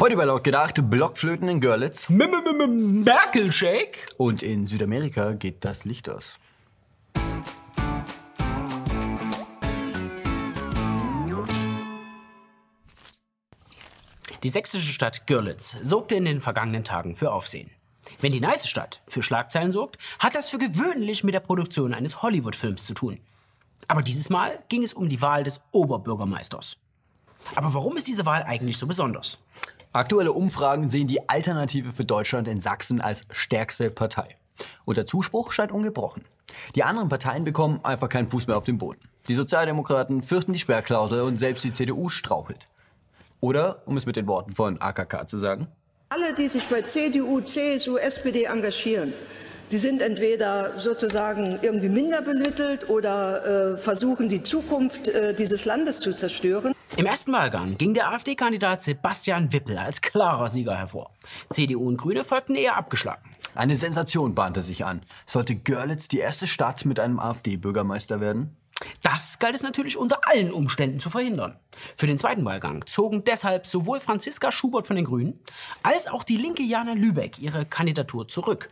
Heute bei laut gedacht Blockflöten in Görlitz. Merkel-Shake? Und in Südamerika geht das Licht aus. Die sächsische Stadt Görlitz sorgte in den vergangenen Tagen für Aufsehen. Wenn die nice Stadt für Schlagzeilen sorgt, hat das für gewöhnlich mit der Produktion eines Hollywood-Films zu tun. Aber dieses Mal ging es um die Wahl des Oberbürgermeisters. Aber warum ist diese Wahl eigentlich so besonders? Aktuelle Umfragen sehen die Alternative für Deutschland in Sachsen als stärkste Partei. Und der Zuspruch scheint ungebrochen. Die anderen Parteien bekommen einfach keinen Fuß mehr auf den Boden. Die Sozialdemokraten fürchten die Sperrklausel und selbst die CDU strauchelt. Oder, um es mit den Worten von AKK zu sagen, alle, die sich bei CDU, CSU, SPD engagieren, die sind entweder sozusagen irgendwie minder bemittelt oder äh, versuchen, die Zukunft äh, dieses Landes zu zerstören. Im ersten Wahlgang ging der AfD-Kandidat Sebastian Wippel als klarer Sieger hervor. CDU und Grüne folgten eher abgeschlagen. Eine Sensation bahnte sich an. Sollte Görlitz die erste Stadt mit einem AfD-Bürgermeister werden? Das galt es natürlich unter allen Umständen zu verhindern. Für den zweiten Wahlgang zogen deshalb sowohl Franziska Schubert von den Grünen als auch die linke Jana Lübeck ihre Kandidatur zurück.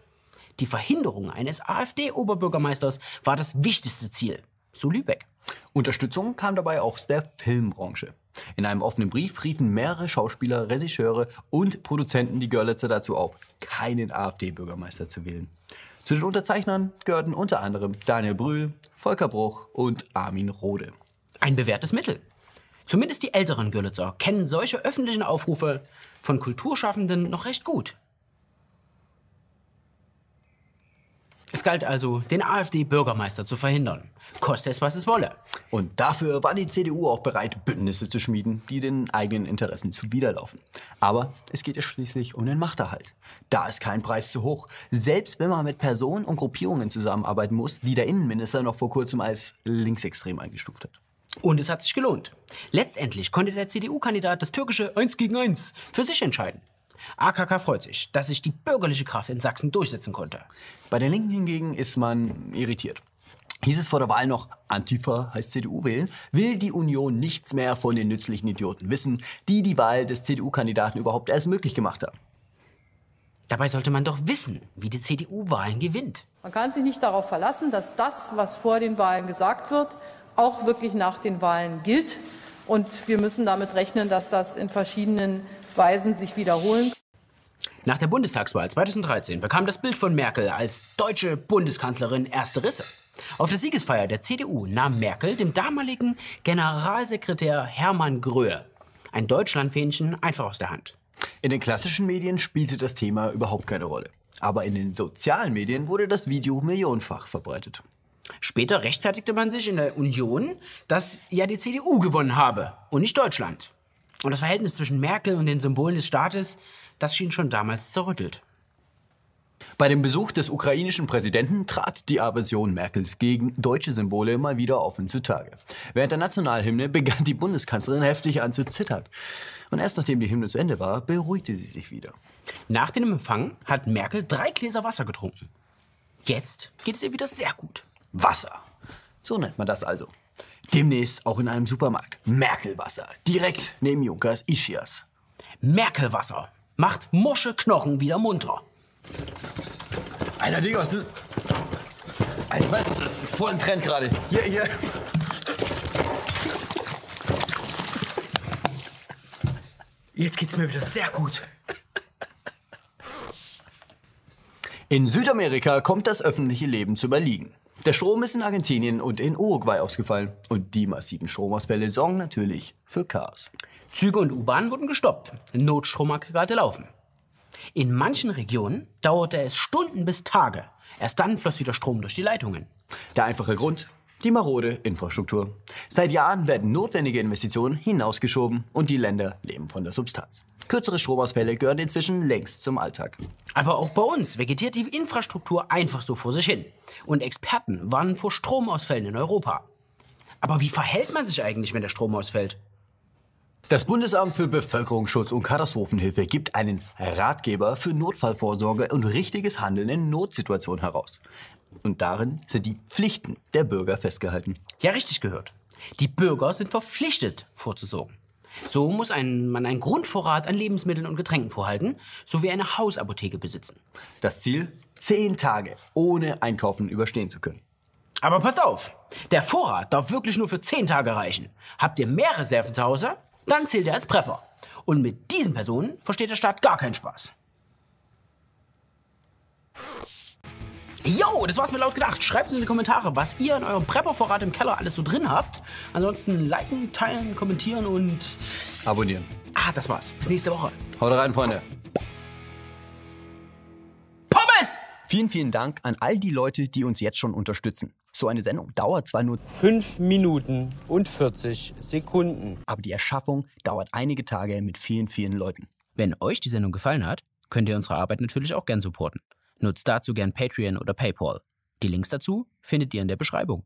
Die Verhinderung eines AfD-Oberbürgermeisters war das wichtigste Ziel, so Lübeck. Unterstützung kam dabei auch aus der Filmbranche. In einem offenen Brief riefen mehrere Schauspieler, Regisseure und Produzenten die Görlitzer dazu auf, keinen AfD-Bürgermeister zu wählen. Zu den Unterzeichnern gehörten unter anderem Daniel Brühl, Volker Bruch und Armin Rohde. Ein bewährtes Mittel. Zumindest die älteren Görlitzer kennen solche öffentlichen Aufrufe von Kulturschaffenden noch recht gut. Es galt also, den AfD-Bürgermeister zu verhindern, koste es, was es wolle. Und dafür war die CDU auch bereit, Bündnisse zu schmieden, die den eigenen Interessen zuwiderlaufen. Aber es geht ja schließlich um den Machterhalt. Da ist kein Preis zu hoch. Selbst wenn man mit Personen und Gruppierungen zusammenarbeiten muss, die der Innenminister noch vor kurzem als linksextrem eingestuft hat. Und es hat sich gelohnt. Letztendlich konnte der CDU-Kandidat das türkische 1 gegen 1 für sich entscheiden. AKK freut sich, dass sich die bürgerliche Kraft in Sachsen durchsetzen konnte. Bei den Linken hingegen ist man irritiert. Hieß es vor der Wahl noch, Antifa heißt CDU wählen, will die Union nichts mehr von den nützlichen Idioten wissen, die die Wahl des CDU-Kandidaten überhaupt erst möglich gemacht haben. Dabei sollte man doch wissen, wie die CDU Wahlen gewinnt. Man kann sich nicht darauf verlassen, dass das, was vor den Wahlen gesagt wird, auch wirklich nach den Wahlen gilt. Und wir müssen damit rechnen, dass das in verschiedenen Weisen sich wiederholen. Nach der Bundestagswahl 2013 bekam das Bild von Merkel als deutsche Bundeskanzlerin erste Risse. Auf der Siegesfeier der CDU nahm Merkel dem damaligen Generalsekretär Hermann Gröhe ein Deutschlandfähnchen einfach aus der Hand. In den klassischen Medien spielte das Thema überhaupt keine Rolle. Aber in den sozialen Medien wurde das Video millionenfach verbreitet. Später rechtfertigte man sich in der Union, dass ja die CDU gewonnen habe und nicht Deutschland. Und das Verhältnis zwischen Merkel und den Symbolen des Staates, das schien schon damals zerrüttelt. Bei dem Besuch des ukrainischen Präsidenten trat die Aversion Merkels gegen deutsche Symbole mal wieder offen zutage. Während der Nationalhymne begann die Bundeskanzlerin heftig an zu zittern. Und erst nachdem die Hymne zu Ende war, beruhigte sie sich wieder. Nach dem Empfang hat Merkel drei Gläser Wasser getrunken. Jetzt geht es ihr wieder sehr gut. Wasser. So nennt man das also. Demnächst auch in einem Supermarkt. Merkelwasser. Direkt neben Junkers Ischias. Merkelwasser macht Mosche Knochen wieder munter. Alter, Digga, was ist Alter, ich weiß, das ist voll ein Trend gerade. Hier, hier. Jetzt geht's mir wieder sehr gut. In Südamerika kommt das öffentliche Leben zu überliegen. Der Strom ist in Argentinien und in Uruguay ausgefallen. Und die massiven Stromausfälle sorgen natürlich für Chaos. Züge und U-Bahnen wurden gestoppt. Notstromaggregate laufen. In manchen Regionen dauerte es Stunden bis Tage. Erst dann floss wieder Strom durch die Leitungen. Der einfache Grund, die marode Infrastruktur. Seit Jahren werden notwendige Investitionen hinausgeschoben und die Länder leben von der Substanz. Kürzere Stromausfälle gehören inzwischen längst zum Alltag. Aber auch bei uns vegetiert die Infrastruktur einfach so vor sich hin. Und Experten warnen vor Stromausfällen in Europa. Aber wie verhält man sich eigentlich, wenn der Strom ausfällt? Das Bundesamt für Bevölkerungsschutz und Katastrophenhilfe gibt einen Ratgeber für Notfallvorsorge und richtiges Handeln in Notsituationen heraus. Und darin sind die Pflichten der Bürger festgehalten. Ja, richtig gehört. Die Bürger sind verpflichtet, vorzusorgen. So muss ein, man einen Grundvorrat an Lebensmitteln und Getränken vorhalten, sowie eine Hausapotheke besitzen. Das Ziel? Zehn Tage ohne Einkaufen überstehen zu können. Aber passt auf, der Vorrat darf wirklich nur für 10 Tage reichen. Habt ihr mehr Reserven zu Hause, dann zählt er als Prepper. Und mit diesen Personen versteht der Staat gar keinen Spaß. Jo, das war's mir laut gedacht. Schreibt es in die Kommentare, was ihr in eurem Prepper-Vorrat im Keller alles so drin habt. Ansonsten liken, teilen, kommentieren und... Abonnieren. Ah, das war's. Bis nächste Woche. Haut rein, Freunde. Pommes! Vielen, vielen Dank an all die Leute, die uns jetzt schon unterstützen. So eine Sendung dauert zwar nur, 5 Minuten und 40 Sekunden. aber die Erschaffung dauert einige Tage mit vielen, vielen Leuten. Wenn euch die Sendung gefallen hat, könnt ihr unsere Arbeit natürlich auch gern supporten. Nutzt dazu gern Patreon oder PayPal. Die Links dazu findet ihr in der Beschreibung.